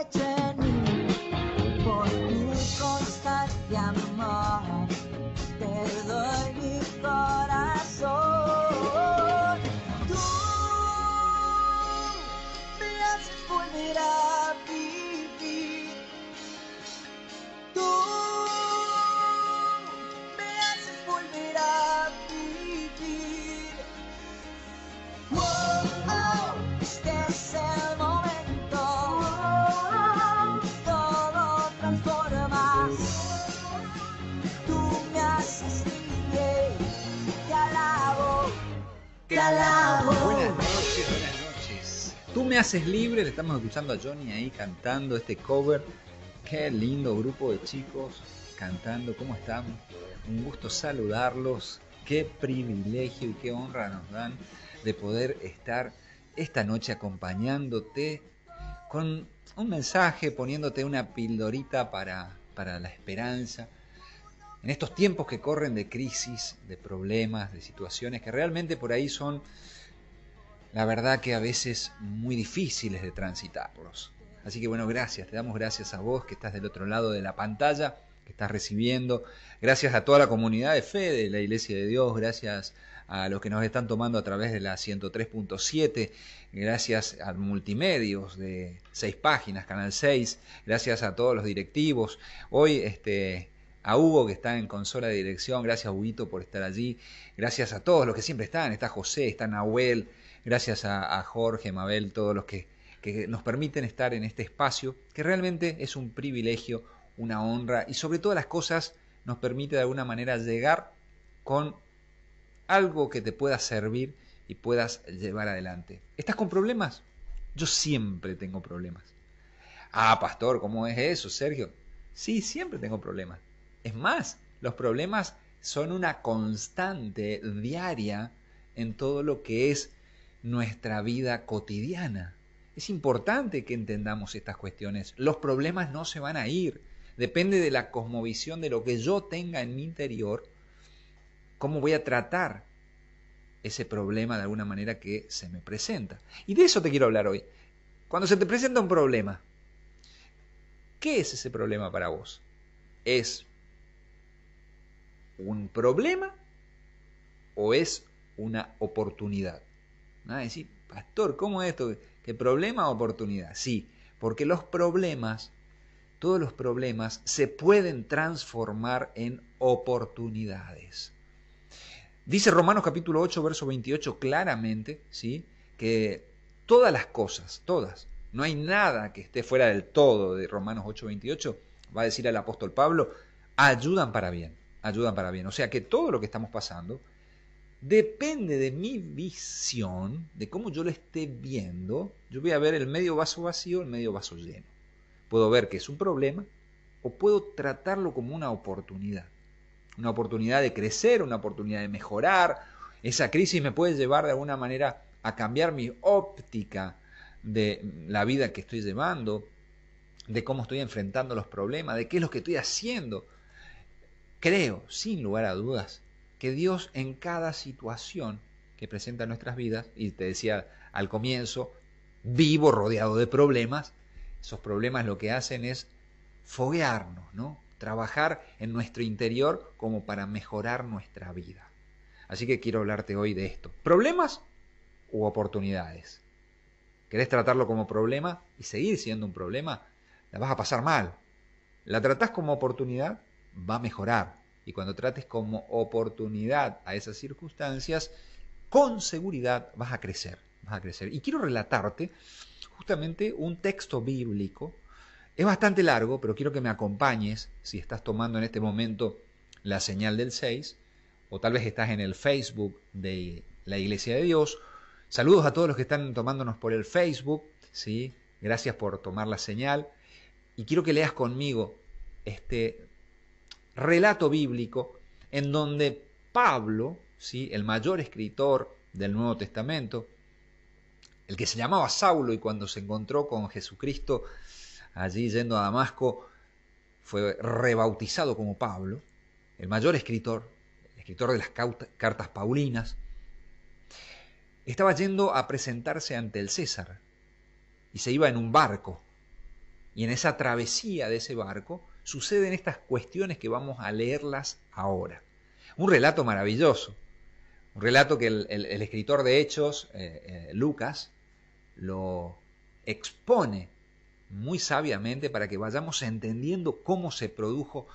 hecho haces libre, le estamos escuchando a Johnny ahí cantando este cover. Qué lindo grupo de chicos cantando, ¿cómo están? Un gusto saludarlos. Qué privilegio y qué honra nos dan de poder estar esta noche acompañándote con un mensaje, poniéndote una pildorita para, para la esperanza. En estos tiempos que corren de crisis, de problemas, de situaciones que realmente por ahí son, la verdad que a veces muy difíciles de transitarlos. Así que bueno, gracias, te damos gracias a vos que estás del otro lado de la pantalla, que estás recibiendo. Gracias a toda la comunidad de fe de la Iglesia de Dios, gracias a los que nos están tomando a través de la 103.7, gracias a multimedios de seis páginas, Canal 6, gracias a todos los directivos. Hoy este, a Hugo que está en consola de dirección, gracias Huguito por estar allí, gracias a todos los que siempre están, está José, está Nahuel, gracias a, Jorge, Mabel, todos los que, que nos permiten estar en este espacio, que realmente es un privilegio, una honra y sobre todas las cosas nos permite de alguna manera llegar con algo que te pueda servir y puedas llevar adelante. ¿Estás con problemas? Yo siempre tengo problemas. Ah, pastor, ¿cómo es eso, Sergio? Sí, siempre tengo problemas. Es más, los problemas son una constante diaria en todo lo que es nuestra vida cotidiana. Es importante que entendamos estas cuestiones. Los problemas no se van a ir. Depende de la cosmovisión de lo que yo tenga en mi interior, cómo voy a tratar ese problema de alguna manera que se me presenta. Y de eso te quiero hablar hoy. Cuando se te presenta un problema, ¿qué es ese problema para vos? ¿Es un problema o es una oportunidad? Ah, decir, pastor, ¿cómo es esto? ¿Qué problema o oportunidad? Sí, porque los problemas, todos los problemas se pueden transformar en oportunidades. Dice Romanos capítulo 8, verso 28 claramente, ¿sí? Que todas las cosas, todas, no hay nada que esté fuera del todo de Romanos 8, 28, va a decir el apóstol Pablo, ayudan para bien, ayudan para bien. O sea que todo lo que estamos pasando depende de mi visión, de cómo yo lo esté viendo. Yo voy a ver el medio vaso vacío, el medio vaso lleno. Puedo ver que es un problema o puedo tratarlo como una oportunidad. Una oportunidad de crecer, una oportunidad de mejorar. Esa crisis me puede llevar de alguna manera a cambiar mi óptica de la vida que estoy llevando, de cómo estoy enfrentando los problemas, de qué es lo que estoy haciendo. Creo, sin lugar a dudas, que Dios en cada situación que presenta en nuestras vidas, y te decía al comienzo, vivo rodeado de problemas, esos problemas lo que hacen es foguearnos, ¿no? Trabajar en nuestro interior como para mejorar nuestra vida. Así que quiero hablarte hoy de esto. ¿Problemas u oportunidades? ¿Querés tratarlo como problema y seguir siendo un problema? La vas a pasar mal. ¿La tratás como oportunidad? Va a mejorar y cuando trates como oportunidad a esas circunstancias, con seguridad vas a crecer, vas a crecer. Y quiero relatarte justamente un texto bíblico. Es bastante largo, pero quiero que me acompañes si estás tomando en este momento la señal del 6 o tal vez estás en el Facebook de la Iglesia de Dios. Saludos a todos los que están tomándonos por el Facebook, ¿sí? Gracias por tomar la señal. Y quiero que leas conmigo este relato bíblico en donde Pablo, ¿sí? el mayor escritor del Nuevo Testamento, el que se llamaba Saulo y cuando se encontró con Jesucristo allí yendo a Damasco, fue rebautizado como Pablo, el mayor escritor, el escritor de las cartas paulinas, estaba yendo a presentarse ante el César y se iba en un barco. y en esa travesía de ese barco suceden estas cuestiones que vamos a leerlas ahora. Un relato maravilloso, un relato que el, escritor de Hechos, eh, eh, Lucas, lo expone muy sabiamente para que vayamos entendiendo cómo se produjo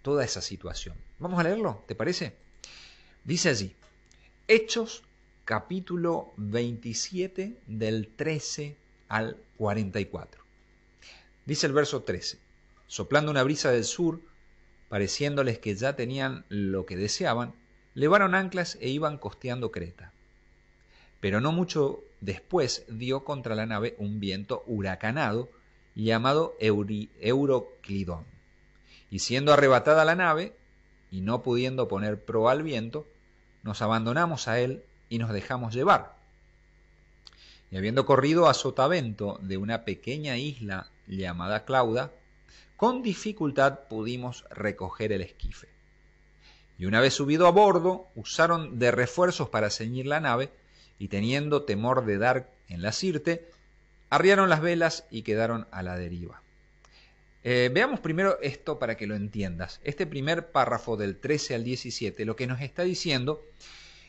toda esa situación. Vamos a leerlo, ¿te parece? Dice allí, Hechos capítulo 27 del 13 al 44. Dice el verso 13, soplando una brisa del sur, pareciéndoles que ya tenían lo que deseaban, levaron anclas e iban costeando Creta. Pero no mucho después dio contra la nave un viento huracanado llamado Euroclidón. Y siendo arrebatada la nave, y no pudiendo poner proa al viento, nos abandonamos a él y nos dejamos llevar. Y habiendo corrido a sotavento de una pequeña isla llamada Clauda, con dificultad pudimos recoger el esquife. Y una vez subido a bordo, usaron de refuerzos para ceñir la nave, y teniendo temor de dar en la sirte, arriaron las velas y quedaron a la deriva. Eh, veamos primero esto para que lo entiendas. Este primer párrafo del 13 al 17 lo que nos está diciendo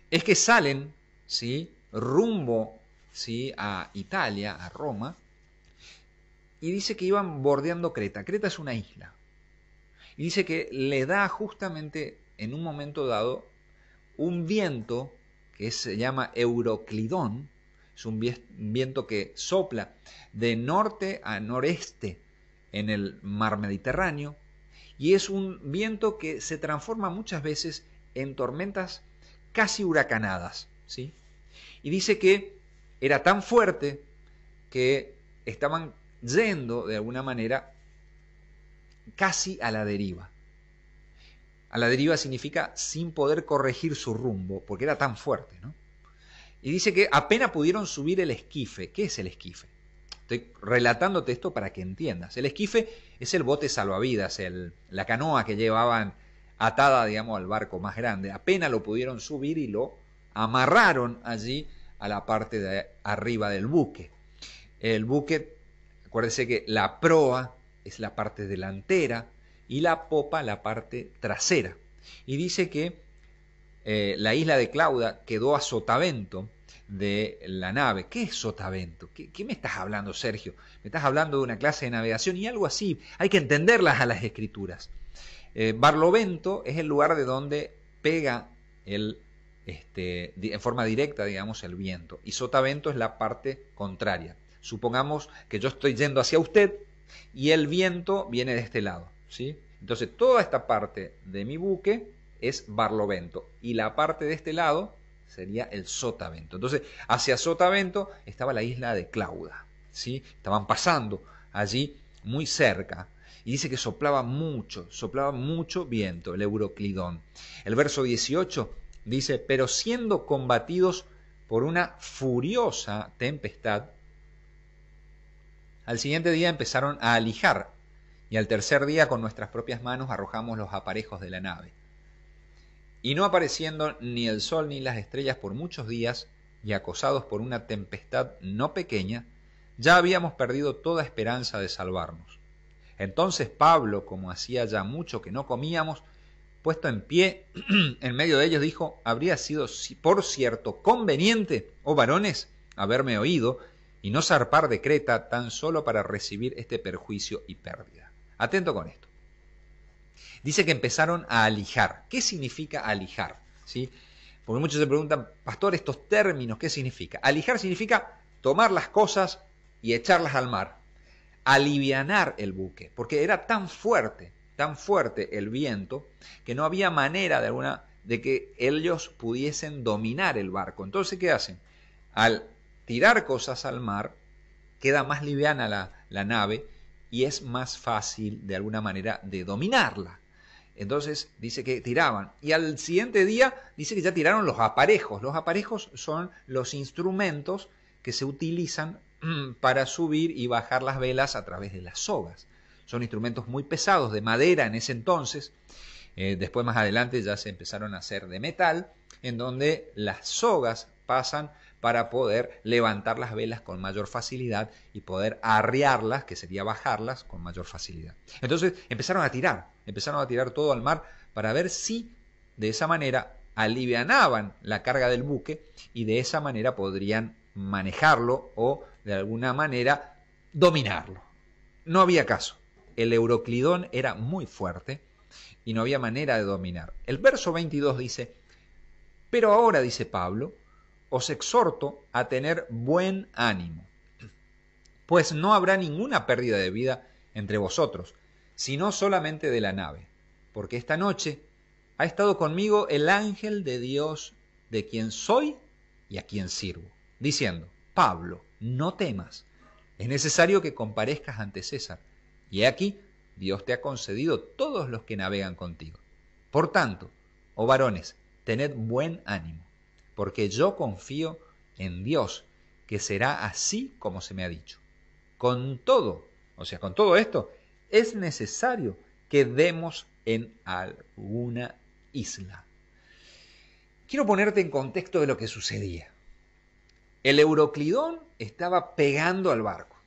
es que salen ¿sí? rumbo ¿sí? a Italia, a Roma, y dice que iban bordeando Creta. Creta es una isla. Y dice que le da justamente en un momento dado un viento que se llama Euroclidón, es un viento que sopla de norte a noreste en el mar Mediterráneo y es un viento que se transforma muchas veces en tormentas casi huracanadas, ¿sí? Y dice que era tan fuerte que estaban yendo de alguna manera casi a la deriva. A la deriva significa sin poder corregir su rumbo, porque era tan fuerte, ¿no? Y dice que apenas pudieron subir el esquife. ¿Qué es el esquife? Estoy relatándote esto para que entiendas. El esquife es el bote salvavidas, el, la canoa que llevaban atada, digamos, al barco más grande. Apenas lo pudieron subir y lo amarraron allí a la parte de arriba del buque. El buque, acuérdense que la proa es la parte delantera y la popa la parte trasera. Y dice que eh, la isla de Clauda quedó a sotavento de la nave. ¿Qué es sotavento? ¿Qué, me estás hablando, Sergio? Me estás hablando de una clase de navegación y algo así. Hay que entenderlas a las escrituras. Eh, barlovento es el lugar de donde pega el, este, en forma directa, digamos, el viento. Y sotavento es la parte contraria. Supongamos que yo estoy yendo hacia usted y el viento viene de este lado. ¿sí? Entonces, toda esta parte de mi buque es Barlovento. Y la parte de este lado sería el Sotavento. Entonces, hacia Sotavento estaba la isla de Clauda. ¿sí? Estaban pasando allí muy cerca. Y dice que soplaba mucho, soplaba mucho viento, el Euroclidón. El verso 18 dice, pero siendo combatidos por una furiosa tempestad, al siguiente día empezaron a alijar, y al tercer día con nuestras propias manos arrojamos los aparejos de la nave y no apareciendo ni el sol ni las estrellas por muchos días, y acosados por una tempestad no pequeña, ya habíamos perdido toda esperanza de salvarnos. Entonces Pablo, como hacía ya mucho que no comíamos, puesto en pie en medio de ellos, dijo, habría sido por cierto conveniente, oh varones, haberme oído y no zarpar de Creta tan solo para recibir este perjuicio y pérdida. Atento con esto dice que empezaron a alijar. ¿Qué significa alijar? ¿Sí? Porque muchos se preguntan, pastor, estos términos, ¿qué significa? Alijar significa tomar las cosas y echarlas al mar, alivianar el buque, porque era tan fuerte, tan fuerte el viento, que no había manera de alguna de que ellos pudiesen dominar el barco. Entonces, ¿qué hacen? Al tirar cosas al mar, queda más liviana la, nave y es más fácil de alguna manera de dominarla. Entonces dice que tiraban. Y al siguiente día dice que ya tiraron los aparejos. Los aparejos son los instrumentos que se utilizan mm, para subir y bajar las velas a través de las sogas. Son instrumentos muy pesados, de madera en ese entonces. Eh, después más adelante ya se empezaron a hacer de metal, en donde las sogas pasan para poder levantar las velas con mayor facilidad y poder arriarlas, que sería bajarlas, con mayor facilidad. Entonces empezaron a tirar, empezaron a tirar todo al mar para ver si de esa manera alivianaban la carga del buque y de esa manera podrían manejarlo o de alguna manera dominarlo. No había caso. El Euroclidón era muy fuerte y no había manera de dominar. El verso 22 dice, pero ahora, dice Pablo, os exhorto a tener buen ánimo, pues no habrá ninguna pérdida de vida entre vosotros, sino solamente de la nave, porque esta noche ha estado conmigo el ángel de Dios de quien soy y a quien sirvo, diciendo, Pablo, no temas, es necesario que comparezcas ante César, y he aquí, Dios te ha concedido todos los que navegan contigo. Por tanto, oh varones, tened buen ánimo, porque yo confío en Dios, que será así como se me ha dicho. Con todo, o sea, con todo esto, es necesario que demos en alguna isla. Quiero ponerte en contexto de lo que sucedía. El Euroclidón estaba pegando al barco.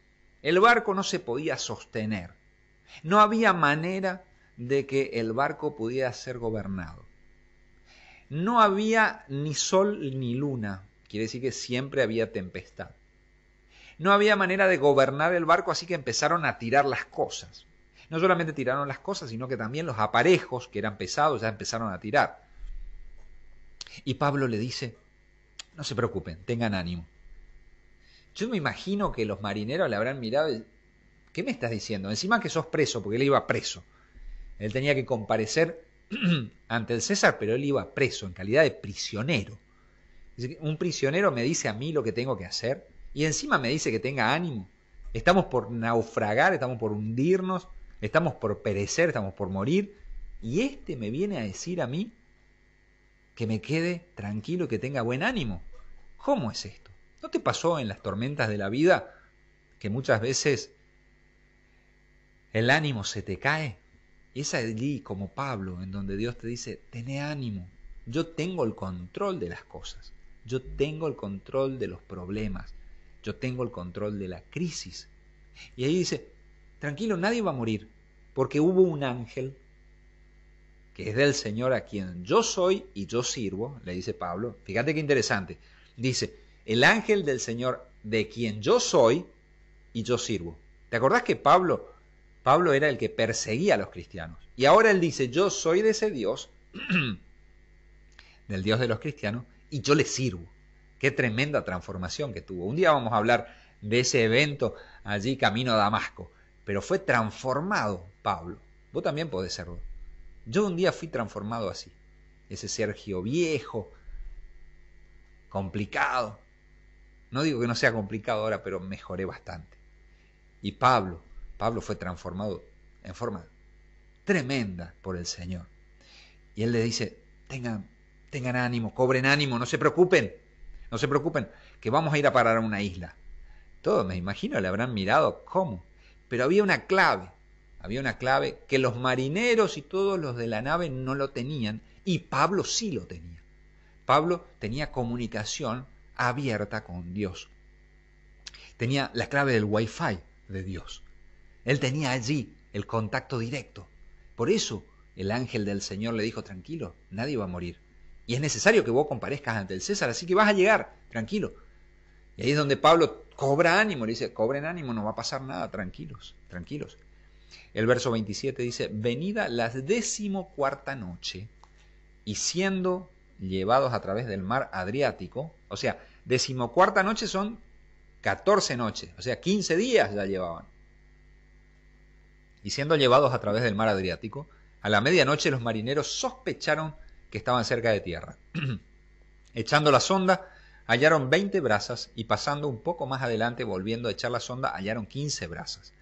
El barco no se podía sostener. No había manera de que el barco pudiera ser gobernado. No había ni sol ni luna, quiere decir que siempre había tempestad. No había manera de gobernar el barco, así que empezaron a tirar las cosas. No solamente tiraron las cosas, sino que también los aparejos, que eran pesados, ya empezaron a tirar. Y Pablo le dice, no se preocupen, tengan ánimo. Yo me imagino que los marineros le habrán mirado y, ¿qué me estás diciendo? Encima que sos preso, porque él iba preso. Él tenía que comparecer ante el César, pero él iba preso en calidad de prisionero. Un prisionero me dice a mí lo que tengo que hacer y encima me dice que tenga ánimo. Estamos por naufragar, estamos por hundirnos, estamos por perecer, estamos por morir. Y este me viene a decir a mí que me quede tranquilo y que tenga buen ánimo. ¿Cómo es esto? ¿No te pasó en las tormentas de la vida que muchas veces el ánimo se te cae? Es allí como Pablo, en donde Dios te dice, tené ánimo, yo tengo el control de las cosas, yo tengo el control de los problemas, yo tengo el control de la crisis. Y ahí dice, tranquilo, nadie va a morir, porque hubo un ángel que es del Señor a quien yo soy y yo sirvo, le dice Pablo. Fíjate qué interesante. Dice, el ángel del Señor de quien yo soy y yo sirvo. ¿Te acordás que Pablo, Pablo era el que perseguía a los cristianos? Y ahora él dice, yo soy de ese Dios, del Dios de los cristianos, y yo le sirvo. Qué tremenda transformación que tuvo. Un día vamos a hablar de ese evento allí camino a Damasco, pero fue transformado Pablo. Vos también podés serlo. Yo un día fui transformado así. Ese Sergio viejo, complicado, no digo que no sea complicado ahora, pero mejoré bastante. Y Pablo, Pablo fue transformado en forma tremenda por el Señor. Y él le dice, tengan, tengan ánimo, cobren ánimo, no se preocupen, no se preocupen, que vamos a ir a parar a una isla. Todos, me imagino, le habrán mirado, ¿cómo? Pero había una clave, había una clave que los marineros y todos los de la nave no lo tenían, y Pablo sí lo tenía. Pablo tenía comunicación abierta con Dios. Tenía la clave del wifi de Dios. Él tenía allí el contacto directo. Por eso el ángel del Señor le dijo, tranquilo, nadie va a morir. Y es necesario que vos comparezcas ante el César, así que vas a llegar, tranquilo. Y ahí es donde Pablo cobra ánimo, le dice, cobren ánimo, no va a pasar nada, tranquilos, tranquilos. El verso 27 dice, venida la decimocuarta noche, y siendo llevados a través del mar Adriático, o sea, decimocuarta noche son 14 noches, o sea, 15 días ya llevaban. Y siendo llevados a través del mar Adriático, a la medianoche los marineros sospecharon que estaban cerca de tierra. Echando la sonda, hallaron 20 brazas y pasando un poco más adelante, volviendo a echar la sonda, hallaron 15 brazas.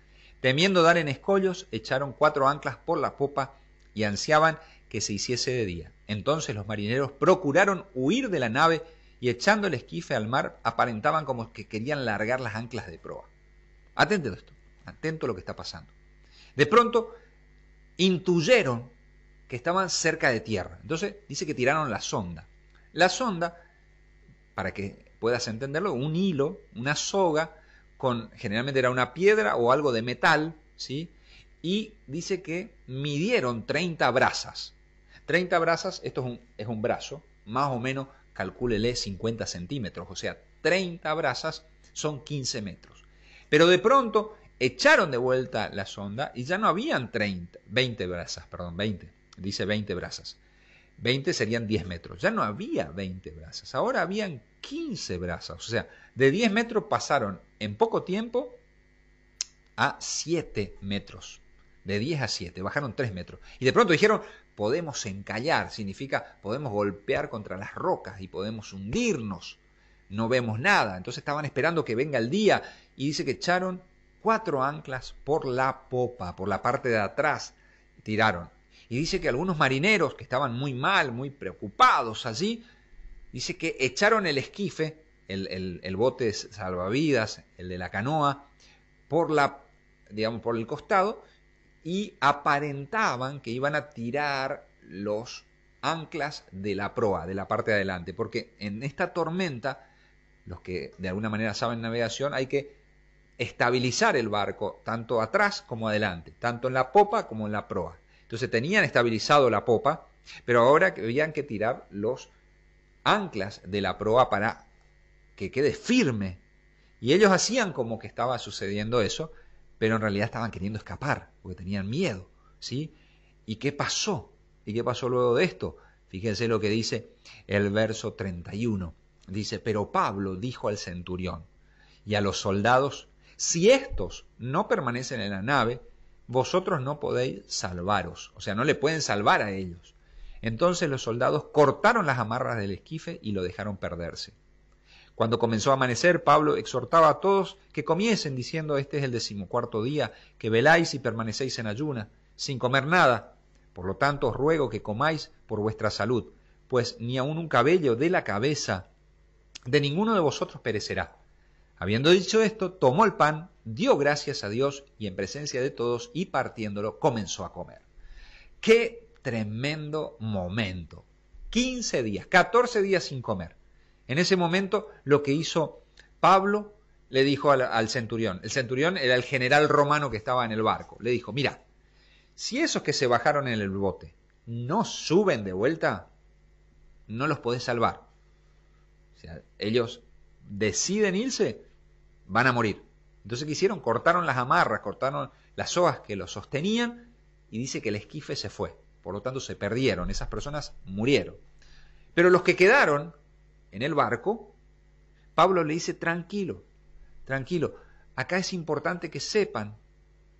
Temiendo dar en escollos, echaron cuatro anclas por la popa y ansiaban que se hiciese de día. Entonces los marineros procuraron huir de la nave y echando el esquife al mar aparentaban como que querían largar las anclas de proa. Atento a esto, atento a lo que está pasando. De pronto intuyeron que estaban cerca de tierra. Entonces dice que tiraron la sonda. La sonda, para que puedas entenderlo, un hilo, una soga, con generalmente era una piedra o algo de metal, ¿sí? Y dice que midieron 30 brazas. 30 brazas, esto es un, es un brazo, más o menos, calcúlele 50 centímetros, o sea, 30 brazas son 15 metros. Pero de pronto echaron de vuelta la sonda y ya no habían 30, 20 brazas, perdón, 20, dice 20 brazas. 20 serían 10 metros. Ya no había 20 brazas, ahora habían 15 brazas. O sea, de 10 metros pasaron en poco tiempo a 7 metros. De 10 a 7, bajaron 3 metros. Y de pronto dijeron, podemos encallar, significa podemos golpear contra las rocas y podemos hundirnos. No vemos nada. Entonces estaban esperando que venga el día y dice que echaron cuatro anclas por la popa, por la parte de atrás. Tiraron. Y dice que algunos marineros que estaban muy mal, muy preocupados allí, dice que echaron el esquife, el, el, bote salvavidas, el de la canoa, por la, digamos, por el costado, y aparentaban que iban a tirar los anclas de la proa, de la parte de adelante, porque en esta tormenta, los que de alguna manera saben navegación, hay que estabilizar el barco tanto atrás como adelante, tanto en la popa como en la proa. Entonces tenían estabilizado la popa, pero ahora habían que tirar los anclas de la proa para que quede firme. Y ellos hacían como que estaba sucediendo eso, pero en realidad estaban queriendo escapar, porque tenían miedo, ¿sí? ¿Y qué pasó? ¿Y qué pasó luego de esto? Fíjense lo que dice el verso 31. Dice, pero Pablo dijo al centurión y a los soldados, si estos no permanecen en la nave, vosotros no podéis salvaros, o sea, no le pueden salvar a ellos. Entonces los soldados cortaron las amarras del esquife y lo dejaron perderse. Cuando comenzó a amanecer, Pablo exhortaba a todos que comiesen, diciendo, este es el decimocuarto día, que veláis y permanecéis en ayuna, sin comer nada. Por lo tanto, os ruego que comáis por vuestra salud, pues ni aun un cabello de la cabeza de ninguno de vosotros perecerá. Habiendo dicho esto, tomó el pan, dio gracias a Dios y en presencia de todos y partiéndolo comenzó a comer. Qué tremendo momento. 15 días, 14 días sin comer. En ese momento lo que hizo Pablo le dijo al, centurión, el centurión era el general romano que estaba en el barco, le dijo, mira, si esos que se bajaron en el bote no suben de vuelta, no los podés salvar. O sea, ellos deciden irse, van a morir. Entonces, ¿qué hicieron? Cortaron las amarras, cortaron las sogas que los sostenían y dice que el esquife se fue. Por lo tanto, se perdieron, esas personas murieron. Pero los que quedaron en el barco, Pablo le dice, tranquilo, tranquilo, acá es importante que sepan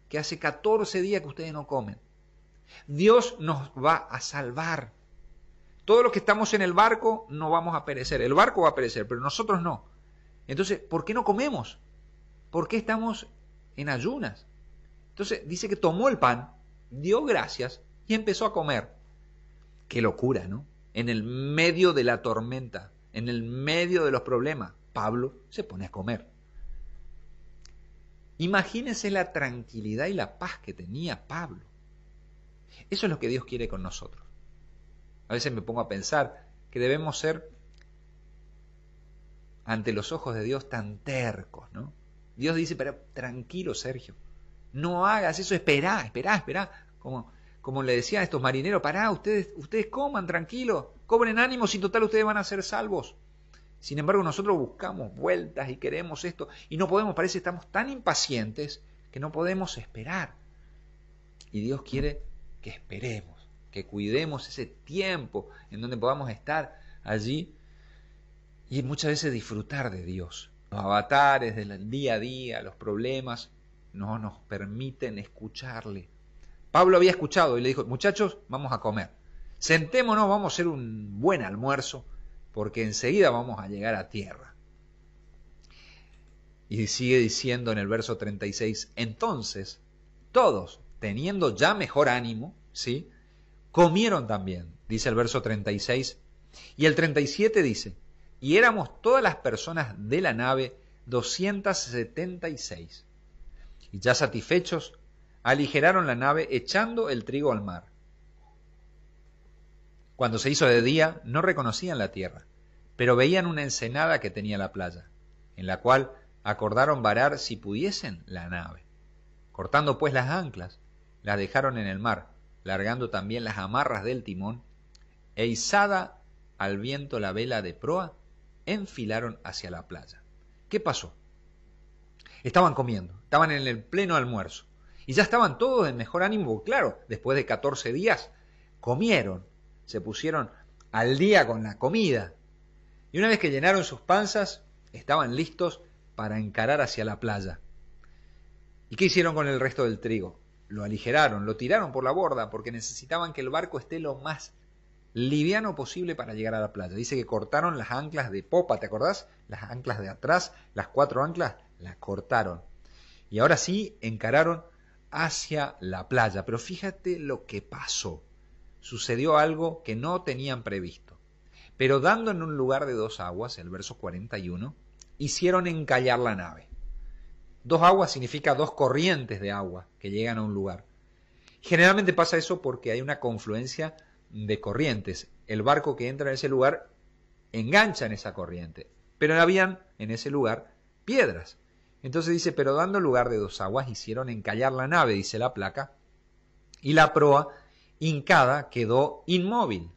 que hace 14 días que ustedes no comen. Dios nos va a salvar. Todos los que estamos en el barco no vamos a perecer. El barco va a perecer, pero nosotros no. Entonces, ¿por qué no comemos? ¿Por qué estamos en ayunas? Entonces dice que tomó el pan, dio gracias y empezó a comer. Qué locura, ¿no? En el medio de la tormenta, en el medio de los problemas, Pablo se pone a comer. Imagínense la tranquilidad y la paz que tenía Pablo. Eso es lo que Dios quiere con nosotros. A veces me pongo a pensar que debemos ser ante los ojos de Dios tan tercos, ¿no? Dios dice, pero tranquilo, Sergio, no hagas eso, esperá, esperá, esperá. Como, como le decían a estos marineros, pará, ustedes, ustedes coman, tranquilo, cobren ánimo, sin total ustedes van a ser salvos. Sin embargo, nosotros buscamos vueltas y queremos esto, y no podemos, parece que estamos tan impacientes que no podemos esperar. Y Dios quiere que esperemos, que cuidemos ese tiempo en donde podamos estar allí y muchas veces disfrutar de Dios. Los avatares del día a día, los problemas, no nos permiten escucharle. Pablo había escuchado y le dijo, muchachos, vamos a comer. Sentémonos, vamos a hacer un buen almuerzo, porque enseguida vamos a llegar a tierra. Y sigue diciendo en el verso 36, entonces todos, teniendo ya mejor ánimo, ¿sí? Comieron también, dice el verso 36. Y el 37 dice, y éramos todas las personas de la nave 276. Y ya satisfechos, aligeraron la nave echando el trigo al mar. Cuando se hizo de día, no reconocían la tierra, pero veían una ensenada que tenía la playa, en la cual acordaron varar si pudiesen la nave. Cortando pues las anclas, las dejaron en el mar, largando también las amarras del timón, e izada al viento la vela de proa, enfilaron hacia la playa. ¿Qué pasó? Estaban comiendo, estaban en el pleno almuerzo, y ya estaban todos en mejor ánimo, claro, después de 14 días, comieron, se pusieron al día con la comida, y una vez que llenaron sus panzas, estaban listos para encarar hacia la playa. ¿Y qué hicieron con el resto del trigo? Lo aligeraron, lo tiraron por la borda, porque necesitaban que el barco esté lo más liviano posible para llegar a la playa. Dice que cortaron las anclas de popa, ¿te acordás? Las anclas de atrás, las cuatro anclas, las cortaron. Y ahora sí encararon hacia la playa. Pero fíjate lo que pasó. Sucedió algo que no tenían previsto. Pero dando en un lugar de dos aguas, el verso 41, hicieron encallar la nave. Dos aguas significa dos corrientes de agua que llegan a un lugar. Generalmente pasa eso porque hay una confluencia de corrientes. El barco que entra en ese lugar engancha en esa corriente. Pero habían en ese lugar piedras. Entonces dice, pero dando lugar de dos aguas hicieron encallar la nave, dice la placa, y la proa hincada quedó inmóvil,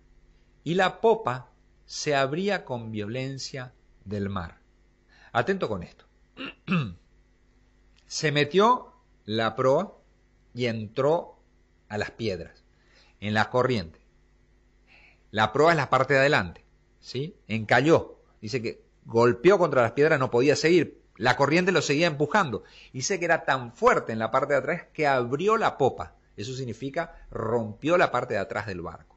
y la popa se abría con violencia del mar. Atento con esto. se metió la proa y entró a las piedras, en la corriente. La proa es la parte de adelante, ¿sí? Encalló. Dice que golpeó contra las piedras, no podía seguir. La corriente lo seguía empujando. Dice que era tan fuerte en la parte de atrás que abrió la popa. Eso significa rompió la parte de atrás del barco.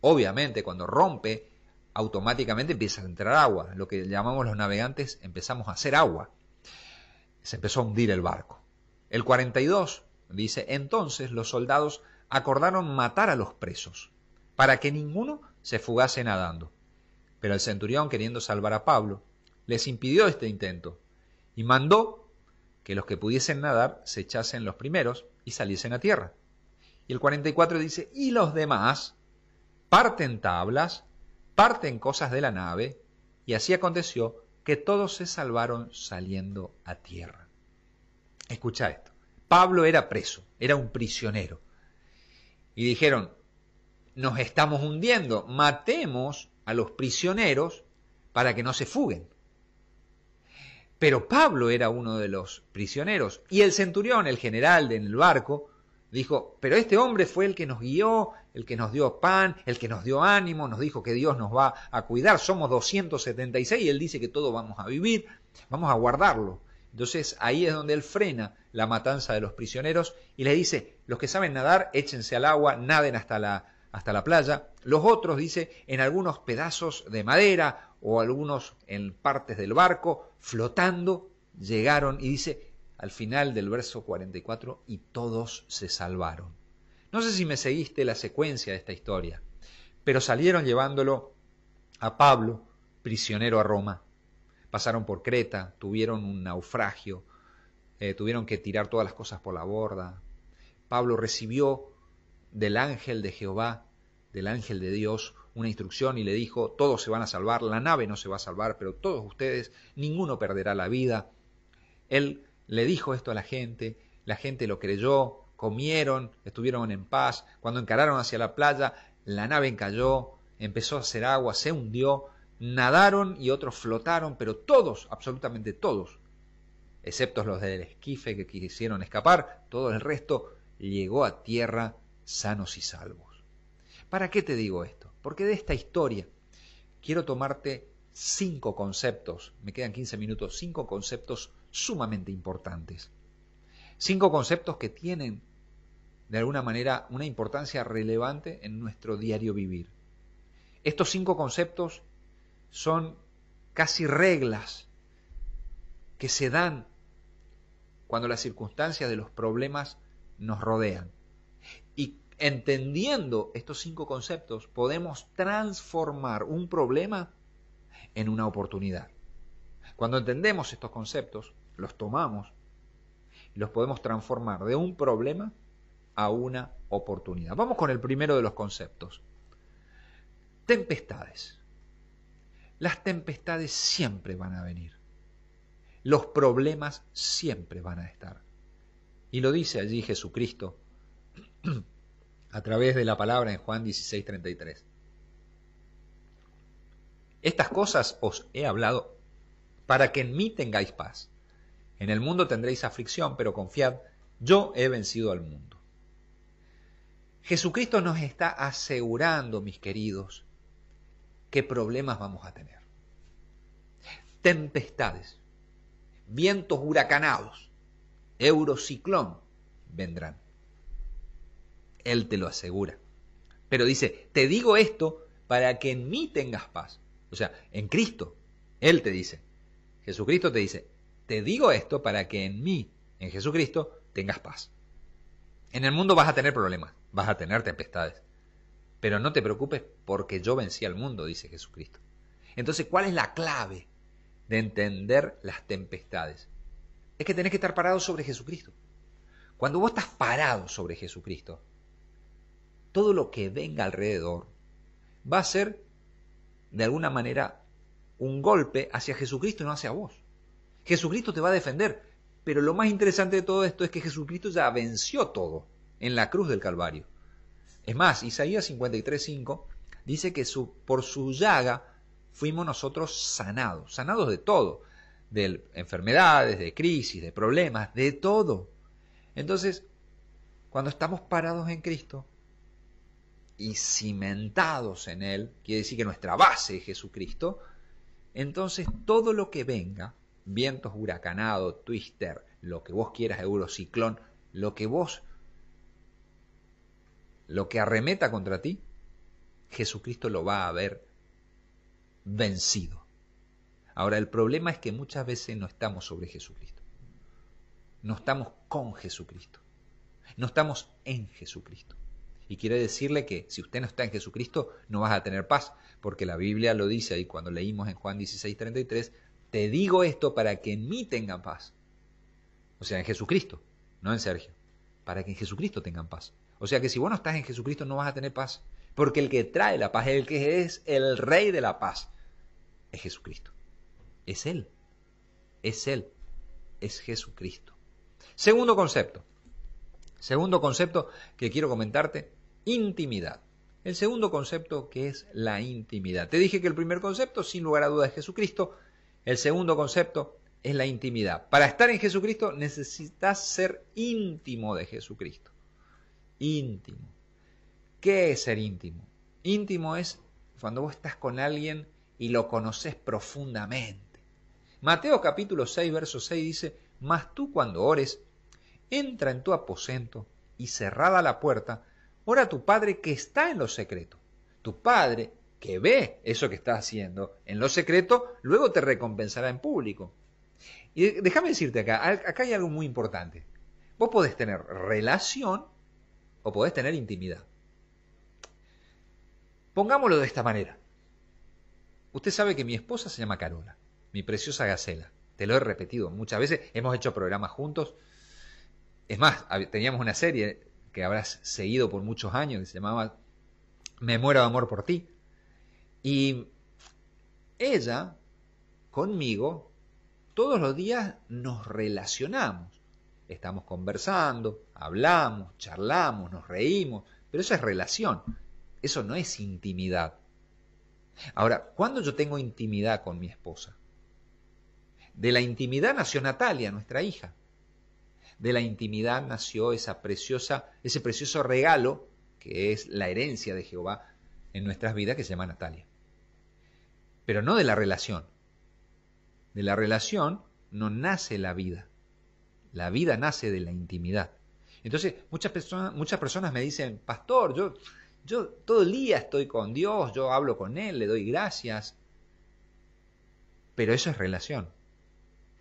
Obviamente, cuando rompe, automáticamente empieza a entrar agua. Lo que llamamos los navegantes, empezamos a hacer agua. Se empezó a hundir el barco. El 42 dice, entonces los soldados acordaron matar a los presos para que ninguno se fugase nadando. Pero el centurión, queriendo salvar a Pablo, les impidió este intento y mandó que los que pudiesen nadar se echasen los primeros y saliesen a tierra. Y el 44 dice, y los demás parten tablas, parten cosas de la nave, y así aconteció que todos se salvaron saliendo a tierra. Escucha esto. Pablo era preso, era un prisionero. Y dijeron, nos estamos hundiendo, matemos a los prisioneros para que no se fuguen. Pero Pablo era uno de los prisioneros y el centurión, el general del barco, dijo, pero este hombre fue el que nos guió, el que nos dio pan, el que nos dio ánimo, nos dijo que Dios nos va a cuidar, somos 276 y él dice que todo vamos a vivir, vamos a guardarlo. Entonces ahí es donde él frena la matanza de los prisioneros y le dice, los que saben nadar, échense al agua, naden hasta la hasta la playa, los otros, dice, en algunos pedazos de madera o algunos en partes del barco, flotando, llegaron y dice al final del verso 44, y todos se salvaron. No sé si me seguiste la secuencia de esta historia, pero salieron llevándolo a Pablo, prisionero a Roma. Pasaron por Creta, tuvieron un naufragio, eh, tuvieron que tirar todas las cosas por la borda. Pablo recibió del ángel de Jehová, del ángel de Dios, una instrucción y le dijo, todos se van a salvar, la nave no se va a salvar, pero todos ustedes, ninguno perderá la vida. Él le dijo esto a la gente, la gente lo creyó, comieron, estuvieron en paz, cuando encararon hacia la playa, la nave encalló, empezó a hacer agua, se hundió, nadaron y otros flotaron, pero todos, absolutamente todos, excepto los del esquife que quisieron escapar, todo el resto llegó a tierra sanos y salvos. ¿Para qué te digo esto? Porque de esta historia quiero tomarte cinco conceptos, me quedan 15 minutos, cinco conceptos sumamente importantes. Cinco conceptos que tienen de alguna manera una importancia relevante en nuestro diario vivir. Estos cinco conceptos son casi reglas que se dan cuando las circunstancias de los problemas nos rodean. Y entendiendo estos cinco conceptos, podemos transformar un problema en una oportunidad. Cuando entendemos estos conceptos, los tomamos y los podemos transformar de un problema a una oportunidad. Vamos con el primero de los conceptos. Tempestades. las tempestades siempre van a venir. Los problemas siempre van a estar. Y lo dice allí Jesucristo a través de la palabra en Juan 16:33. Estas cosas os he hablado para que en mí tengáis paz. En el mundo tendréis aflicción, pero confiad, yo he vencido al mundo. Jesucristo nos está asegurando, mis queridos, qué problemas vamos a tener. Tempestades, vientos huracanados, eurociclón vendrán. Él te lo asegura. Pero dice, te digo esto para que en mí tengas paz. O sea, en Cristo. Él te dice. Jesucristo te dice, te digo esto para que en mí, en Jesucristo, tengas paz. En el mundo vas a tener problemas, vas a tener tempestades. Pero no te preocupes porque yo vencí al mundo, dice Jesucristo. Entonces, ¿cuál es la clave de entender las tempestades? Es que tenés que estar parado sobre Jesucristo. Cuando vos estás parado sobre Jesucristo, todo lo que venga alrededor va a ser, de alguna manera, un golpe hacia Jesucristo y no hacia vos. Jesucristo te va a defender, pero lo más interesante de todo esto es que Jesucristo ya venció todo en la cruz del Calvario. Es más, Isaías 53.5 dice que su, por su llaga fuimos nosotros sanados, sanados de todo, de enfermedades, de crisis, de problemas, de todo. Entonces, cuando estamos parados en Cristo y cimentados en Él, quiere decir que nuestra base es Jesucristo, entonces todo lo que venga, vientos huracanados, twister, lo que vos quieras, eurociclón, lo que vos lo que arremeta contra ti, Jesucristo lo va a haber vencido. Ahora, el problema es que muchas veces no estamos sobre Jesucristo. No estamos con Jesucristo. No estamos en Jesucristo. Y quiere decirle que si usted no está en Jesucristo, no vas a tener paz, porque la Biblia lo dice ahí cuando leímos en Juan 16:33, te digo esto para que en mí tengan paz. O sea, en Jesucristo, no en Sergio, para que en Jesucristo tengan paz. O sea que si vos no estás en Jesucristo no vas a tener paz. Porque el que trae la paz, el que es el rey de la paz, es Jesucristo. Es Él. Es Él. Es Jesucristo. Segundo concepto. Segundo concepto que quiero comentarte, intimidad. El segundo concepto que es la intimidad. Te dije que el primer concepto, sin lugar a dudas, es Jesucristo. El segundo concepto es la intimidad. Para estar en Jesucristo necesitas ser íntimo de Jesucristo íntimo. ¿Qué es ser íntimo? Íntimo es cuando vos estás con alguien y lo conoces profundamente. Mateo capítulo 6, verso 6 dice, Mas tú cuando ores, entra en tu aposento y cerrada la puerta, ora a tu Padre que está en lo secreto. Tu Padre que ve eso que estás haciendo en lo secreto, luego te recompensará en público. Y déjame decirte acá, acá hay algo muy importante. Vos podés tener relación o podés tener intimidad. Pongámoslo de esta manera. Usted sabe que mi esposa se llama Carola, mi preciosa Gacela. Te lo he repetido muchas veces, hemos hecho programas juntos. Es más, teníamos una serie que habrás seguido por muchos años que se llamaba Me muero de amor por ti. Y ella, conmigo, todos los días nos relacionamos estamos conversando, hablamos, charlamos, nos reímos, pero eso es relación, eso no es intimidad. Ahora, ¿cuándo yo tengo intimidad con mi esposa? De la intimidad nació Natalia, nuestra hija. De la intimidad nació esa preciosa, ese precioso regalo que es la herencia de Jehová en nuestras vidas que se llama Natalia. Pero no de la relación. De la relación no nace la vida. La vida nace de la intimidad. Entonces, muchas personas, muchas personas me dicen, pastor, yo, yo todo el día estoy con Dios, yo hablo con Él, le doy gracias. Pero eso es relación.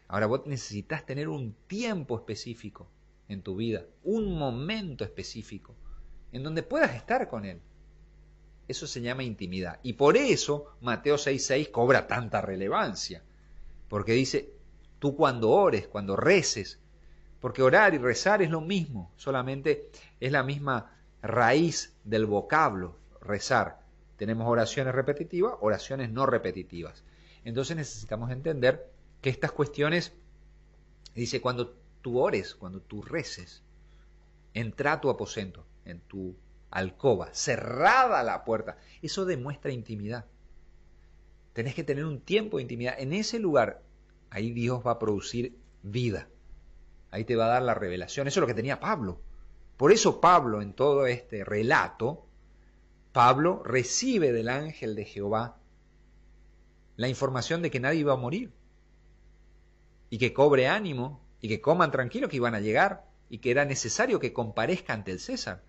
Ahora vos necesitas tener un tiempo específico en tu vida, un momento específico, en donde puedas estar con Él. Eso se llama intimidad. Y por eso Mateo 6.6 cobra tanta relevancia. Porque dice, tú cuando ores, cuando reces, porque orar y rezar es lo mismo, solamente es la misma raíz del vocablo, rezar. Tenemos oraciones repetitivas, oraciones no repetitivas. Entonces necesitamos entender que estas cuestiones, dice, cuando tú ores, cuando tú reces, entra a tu aposento, en tu alcoba, cerrada la puerta. Eso demuestra intimidad. Tenés que tener un tiempo de intimidad. En ese lugar, ahí Dios va a producir vida. Ahí te va a dar la revelación. Eso es lo que tenía Pablo. Por eso Pablo, en todo este relato, Pablo recibe del ángel de Jehová la información de que nadie iba a morir. Y que cobre ánimo y que coman tranquilo que iban a llegar y que era necesario que comparezca ante el César.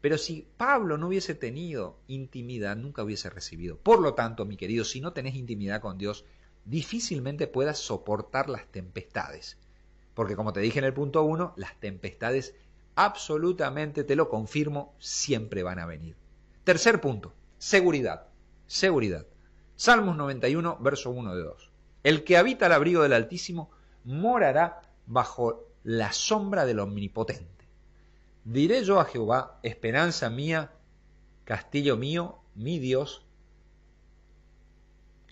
Pero si Pablo no hubiese tenido intimidad, nunca hubiese recibido. Por lo tanto, mi querido, si no tenés intimidad con Dios, difícilmente puedas soportar las tempestades. Porque como te dije en el punto 1, las tempestades absolutamente, te lo confirmo, siempre van a venir. Tercer punto, seguridad. Seguridad. Salmos 91, verso 1 de 2. El que habita el abrigo del Altísimo morará bajo la sombra del Omnipotente. Diré yo a Jehová, esperanza mía, castillo mío, mi Dios,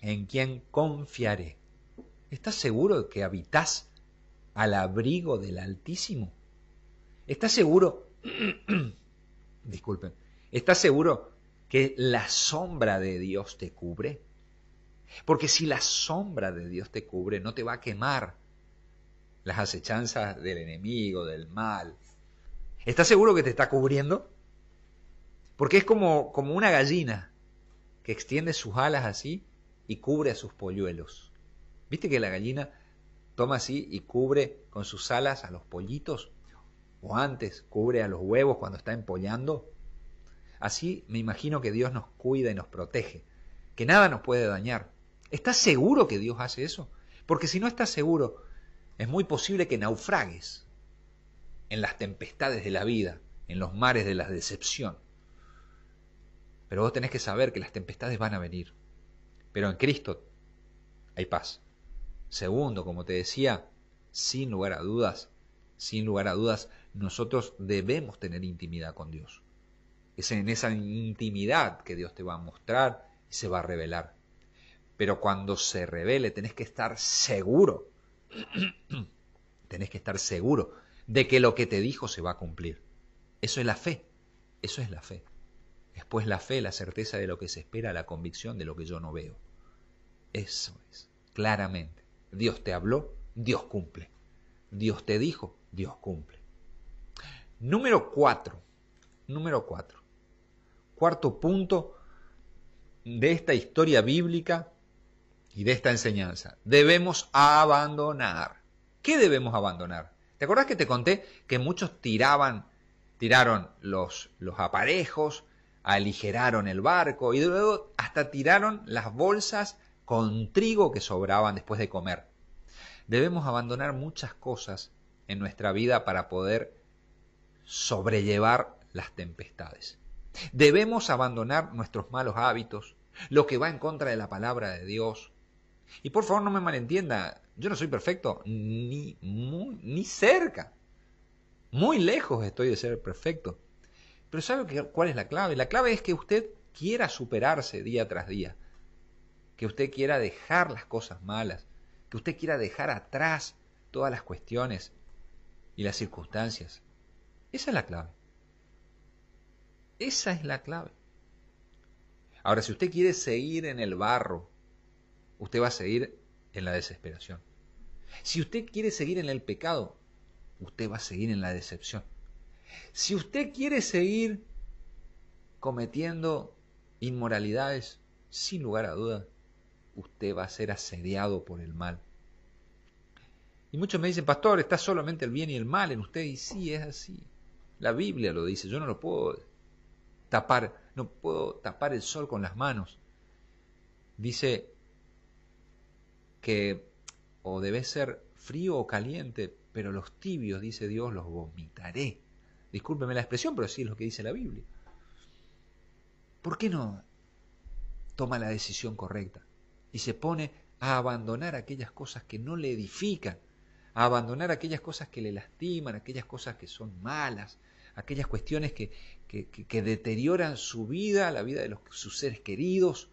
en quien confiaré. ¿Estás seguro de que habitas al abrigo del Altísimo? ¿Estás seguro? Disculpen. ¿Estás seguro que la sombra de Dios te cubre? Porque si la sombra de Dios te cubre, no te va a quemar las acechanzas del enemigo, del mal. ¿Estás seguro que te está cubriendo? Porque es como, como una gallina que extiende sus alas así y cubre a sus polluelos. ¿Viste que la gallina toma así y cubre con sus alas a los pollitos? O antes cubre a los huevos cuando está empollando. Así me imagino que Dios nos cuida y nos protege, que nada nos puede dañar. ¿Estás seguro que Dios hace eso? Porque si no estás seguro, es muy posible que naufragues en las tempestades de la vida, en los mares de la decepción. Pero vos tenés que saber que las tempestades van a venir. Pero en Cristo hay paz. Segundo, como te decía, sin lugar a dudas, sin lugar a dudas, nosotros debemos tener intimidad con Dios. Es en esa intimidad que Dios te va a mostrar y se va a revelar. Pero cuando se revele, tenés que estar seguro Tenés que estar seguro de que lo que te dijo se va a cumplir. Eso es la fe. Eso es la fe. Después la fe, la certeza de lo que se espera, la convicción de lo que yo no veo. Eso es, claramente. Dios te habló, Dios cumple. Dios te dijo, Dios cumple. Número cuatro. Número cuatro. Cuarto punto de esta historia bíblica y de esta enseñanza. Debemos abandonar. ¿Qué debemos abandonar? ¿Te acuerdas que te conté que muchos tiraban, tiraron los, los aparejos, aligeraron el barco y luego hasta tiraron las bolsas con trigo que sobraban después de comer? Debemos abandonar muchas cosas en nuestra vida para poder sobrellevar las tempestades. Debemos abandonar nuestros malos hábitos, lo que va en contra de la palabra de Dios, y por favor no me malentienda, yo no soy perfecto, ni, ni cerca. Muy lejos estoy de ser perfecto. Pero ¿sabe cuál es la clave? La clave es que usted quiera superarse día tras día, que usted quiera dejar las cosas malas, que usted quiera dejar atrás todas las cuestiones y las circunstancias. Esa es la clave. Esa es la clave. Ahora, si usted quiere seguir en el barro, usted va a seguir en la desesperación. Si usted quiere seguir en el pecado, usted va a seguir en la decepción. Si usted quiere seguir cometiendo inmoralidades, sin lugar a dudas, usted va a ser asediado por el mal. Y muchos me dicen, pastor, está solamente el bien y el mal en usted. Y sí, es así. La Biblia lo dice, yo no lo puedo tapar, no puedo tapar el sol con las manos. Dice que o debe ser frío o caliente, pero los tibios, dice Dios, los vomitaré. Discúlpeme la expresión, pero sí es lo que dice la Biblia. ¿Por qué no toma la decisión correcta y se pone a abandonar aquellas cosas que no le edifican, a abandonar aquellas cosas que le lastiman, aquellas cosas que son malas, aquellas cuestiones que, que, que deterioran su vida, la vida de sus seres queridos.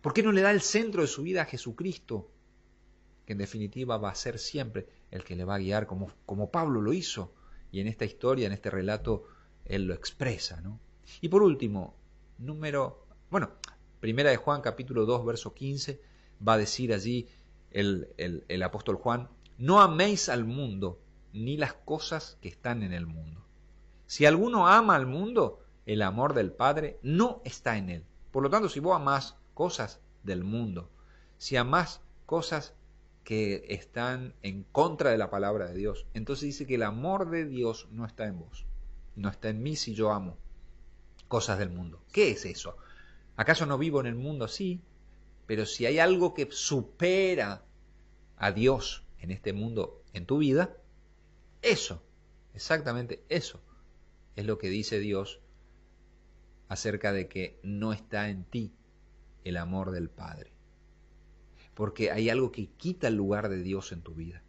¿Por qué no le da el centro de su vida a Jesucristo? Que en definitiva va a ser siempre el que le va a guiar, como, como Pablo lo hizo. Y en esta historia, en este relato, él lo expresa. ¿no? Y por último, número, bueno, primera de Juan capítulo 2, verso 15, va a decir allí el, el, el apóstol Juan, no améis al mundo ni las cosas que están en el mundo. Si alguno ama al mundo, el amor del Padre no está en él. Por lo tanto, si vos amás cosas del mundo, si amás cosas que están en contra de la palabra de Dios, entonces dice que el amor de Dios no está en vos, no está en mí si yo amo cosas del mundo. ¿Qué es eso? ¿Acaso no vivo en el mundo? Sí, pero si hay algo que supera a Dios en este mundo, en tu vida, eso, exactamente eso, es lo que dice Dios acerca de que no está en ti el amor del Padre. Porque hay algo que quita el lugar de Dios en tu vida.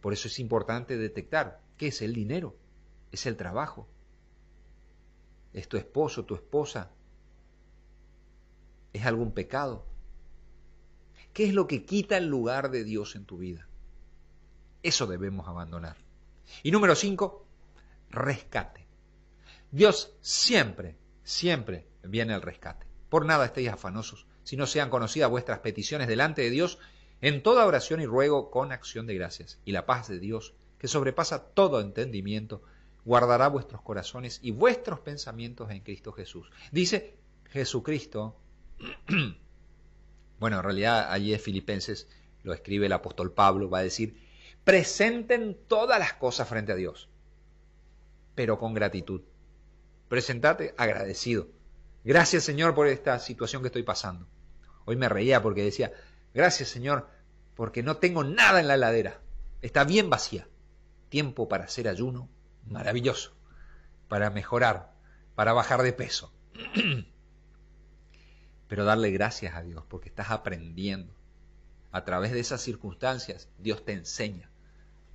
Por eso es importante detectar qué es el dinero, es el trabajo, es tu esposo, tu esposa, es algún pecado. ¿Qué es lo que quita el lugar de Dios en tu vida? Eso debemos abandonar. Y número cinco, rescate. Dios siempre, siempre viene al rescate. Por nada estéis afanosos, si no sean conocidas vuestras peticiones delante de Dios, en toda oración y ruego con acción de gracias. Y la paz de Dios, que sobrepasa todo entendimiento, guardará vuestros corazones y vuestros pensamientos en Cristo Jesús. Dice Jesucristo, bueno, en realidad allí es Filipenses, lo escribe el apóstol Pablo, va a decir, presenten todas las cosas frente a Dios, pero con gratitud. Presentate agradecido. Gracias Señor por esta situación que estoy pasando. Hoy me reía porque decía, gracias Señor porque no tengo nada en la heladera. Está bien vacía. Tiempo para hacer ayuno. Maravilloso. Para mejorar. Para bajar de peso. Pero darle gracias a Dios porque estás aprendiendo. A través de esas circunstancias Dios te enseña.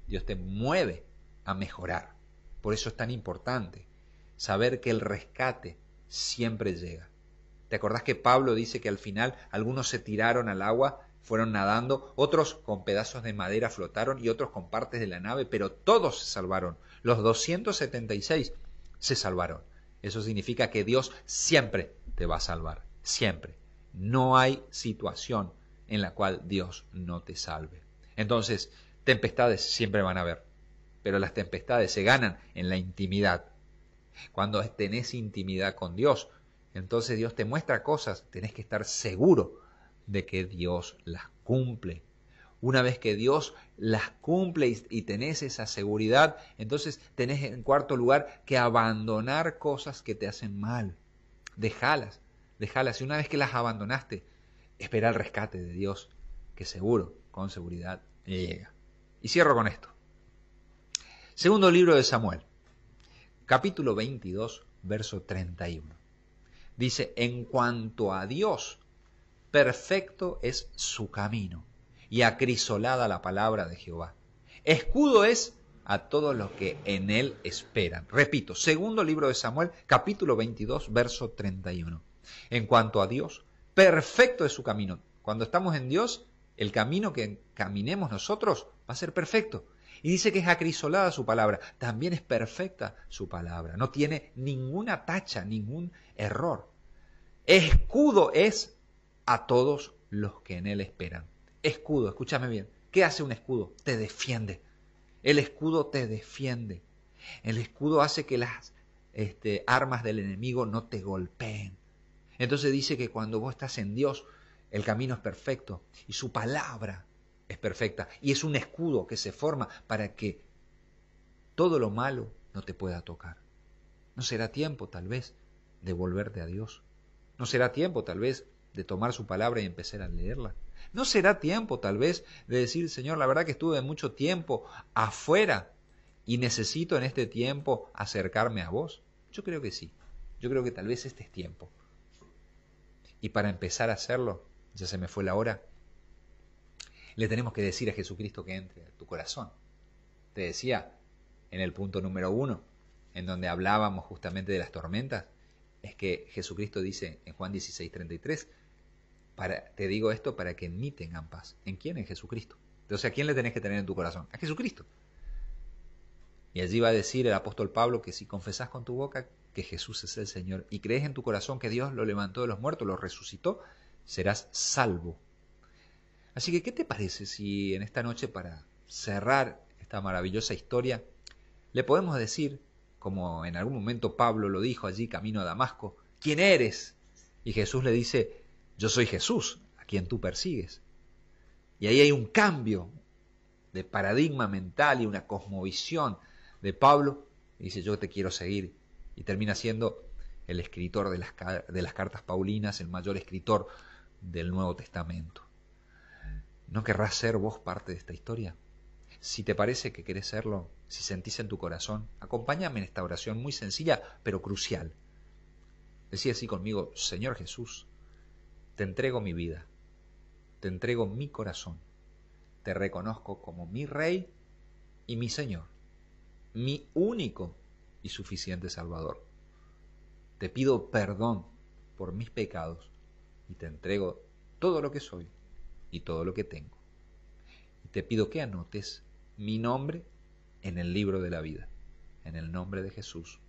Dios te mueve a mejorar. Por eso es tan importante saber que el rescate siempre llega. ¿Te acordás que Pablo dice que al final algunos se tiraron al agua, fueron nadando, otros con pedazos de madera flotaron y otros con partes de la nave, pero todos se salvaron. Los 276 se salvaron. Eso significa que Dios siempre te va a salvar, siempre. No hay situación en la cual Dios no te salve. Entonces, tempestades siempre van a haber, pero las tempestades se ganan en la intimidad. Cuando tenés intimidad con Dios, entonces Dios te muestra cosas, tenés que estar seguro de que Dios las cumple. Una vez que Dios las cumple y, tenés esa seguridad, entonces tenés en cuarto lugar que abandonar cosas que te hacen mal. Dejalas, dejalas. Y una vez que las abandonaste, espera el rescate de Dios, que seguro, con seguridad, llega. Y cierro con esto. Segundo libro de Samuel, capítulo 22, verso 31. Dice, en cuanto a Dios, perfecto es su camino y acrisolada la palabra de Jehová. Escudo es a todos los que en él esperan. Repito, segundo libro de Samuel, capítulo 22, verso 31. En cuanto a Dios, perfecto es su camino. Cuando estamos en Dios, el camino que caminemos nosotros va a ser perfecto. Y dice que es acrisolada su palabra. También es perfecta su palabra. No tiene ninguna tacha, ningún error. Escudo es a todos los que en él esperan. Escudo, escúchame bien. ¿Qué hace un escudo? Te defiende. El escudo te defiende. El escudo hace que las este, armas del enemigo no te golpeen. Entonces dice que cuando vos estás en Dios, el camino es perfecto y su palabra es perfecta y es un escudo que se forma para que todo lo malo no te pueda tocar. No será tiempo tal vez de volverte a Dios. No será tiempo tal vez de tomar su palabra y empezar a leerla. No será tiempo tal vez de decir, Señor, la verdad que estuve mucho tiempo afuera y necesito en este tiempo acercarme a vos. Yo creo que sí. Yo creo que tal vez este es tiempo. Y para empezar a hacerlo, ya se me fue la hora, le tenemos que decir a Jesucristo que entre a tu corazón. Te decía, en el punto número uno, en donde hablábamos justamente de las tormentas, es que Jesucristo dice en Juan 16, 33, para, te digo esto para que en mí tengan paz. ¿En quién? En Jesucristo. Entonces, ¿a quién le tenés que tener en tu corazón? A Jesucristo. Y allí va a decir el apóstol Pablo que si confesás con tu boca que Jesús es el Señor y crees en tu corazón que Dios lo levantó de los muertos, lo resucitó, serás salvo. Así que, ¿qué te parece si en esta noche, para cerrar esta maravillosa historia, le podemos decir, como en algún momento Pablo lo dijo allí camino a Damasco, ¿quién eres? Y Jesús le dice, yo soy Jesús, a quien tú persigues. Y ahí hay un cambio de paradigma mental y una cosmovisión de Pablo. Y dice, yo te quiero seguir. Y termina siendo el escritor de las, de las cartas Paulinas, el mayor escritor del Nuevo Testamento. ¿No querrás ser vos parte de esta historia? Si te parece que querés serlo, si sentís en tu corazón, acompáñame en esta oración muy sencilla pero crucial. Decía así conmigo, Señor Jesús, te entrego mi vida, te entrego mi corazón, te reconozco como mi Rey y mi Señor, mi único y suficiente Salvador. Te pido perdón por mis pecados y te entrego todo lo que soy y todo lo que tengo. Te pido que anotes mi nombre en el libro de la vida, en el nombre de Jesús.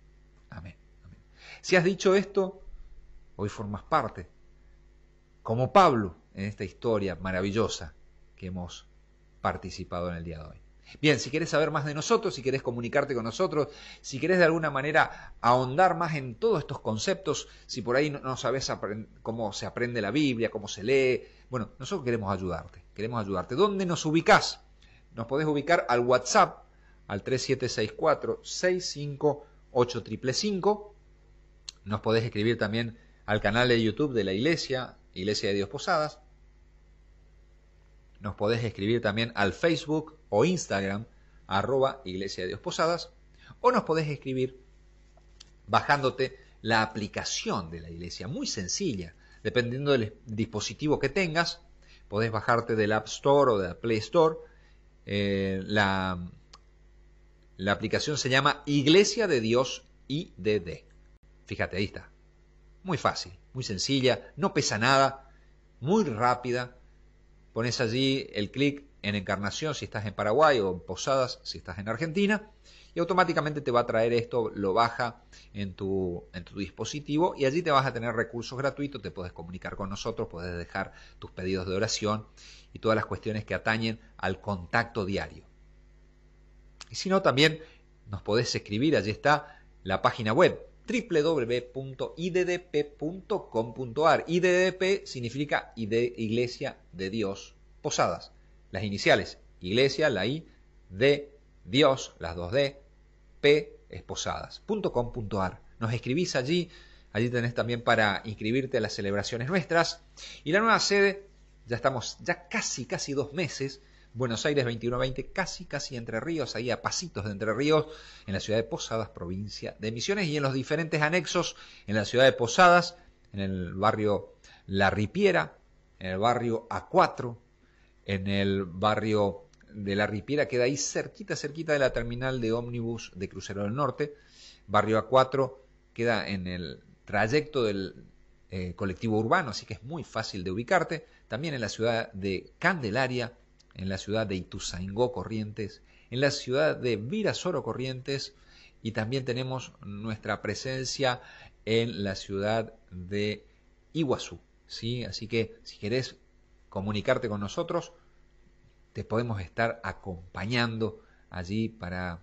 Amén. Amén. Si has dicho esto, hoy formas parte, como Pablo, en esta historia maravillosa que hemos participado en el día de hoy. Bien, si quieres saber más de nosotros, si quieres comunicarte con nosotros, si quieres de alguna manera ahondar más en todos estos conceptos, si por ahí no, sabes cómo se aprende la Biblia, cómo se lee, bueno, nosotros queremos ayudarte, queremos ayudarte. ¿Dónde nos ubicás? Nos podés ubicar al WhatsApp, al 3764-658-555. Nos podés escribir también al canal de YouTube de la Iglesia, Iglesia de Dios Posadas. Nos podés escribir también al Facebook o Instagram, arroba Iglesia de Dios Posadas. O nos podés escribir bajándote la aplicación de la iglesia, muy sencilla, dependiendo del dispositivo que tengas. Podés bajarte del App Store o de la Play Store. Eh, la, la aplicación se llama Iglesia de Dios IDD. Fíjate, ahí está. Muy fácil, muy sencilla, no pesa nada, muy rápida. Pones allí el clic en Encarnación si estás en Paraguay o en Posadas si estás en Argentina y automáticamente te va a traer esto, lo baja en tu, en tu dispositivo y allí te vas a tener recursos gratuitos, te puedes comunicar con nosotros, puedes dejar tus pedidos de oración y todas las cuestiones que atañen al contacto diario. Y si no, también nos podés escribir, allí está la página web www.iddp.com.ar. IDDP significa Iglesia de Dios Posadas. Las iniciales, Iglesia, la I, de Dios, las dos D, P, esposadas.com.ar. Nos escribís allí, allí tenés también para inscribirte a las celebraciones nuestras. Y la nueva sede, ya estamos ya casi, casi dos meses Buenos Aires 2120, casi, casi Entre Ríos, ahí a pasitos de Entre Ríos, en la ciudad de Posadas, provincia de Misiones, y en los diferentes anexos, en la ciudad de Posadas, en el barrio La Ripiera, en el barrio A4, en el barrio de La Ripiera, queda ahí cerquita, cerquita de la terminal de ómnibus de Crucero del Norte, barrio A4 queda en el trayecto del eh, colectivo urbano, así que es muy fácil de ubicarte, también en la ciudad de Candelaria, en la ciudad de Ituzaingó Corrientes, en la ciudad de Virasoro Corrientes y también tenemos nuestra presencia en la ciudad de Iguazú. ¿sí? Así que si querés comunicarte con nosotros, te podemos estar acompañando allí para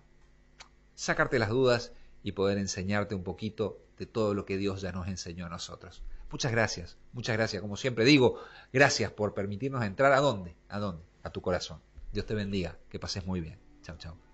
sacarte las dudas y poder enseñarte un poquito de todo lo que Dios ya nos enseñó a nosotros. Muchas gracias, muchas gracias. Como siempre digo, gracias por permitirnos entrar a dónde, a dónde, a tu corazón. Dios te bendiga, que pases muy bien. Chao, chao.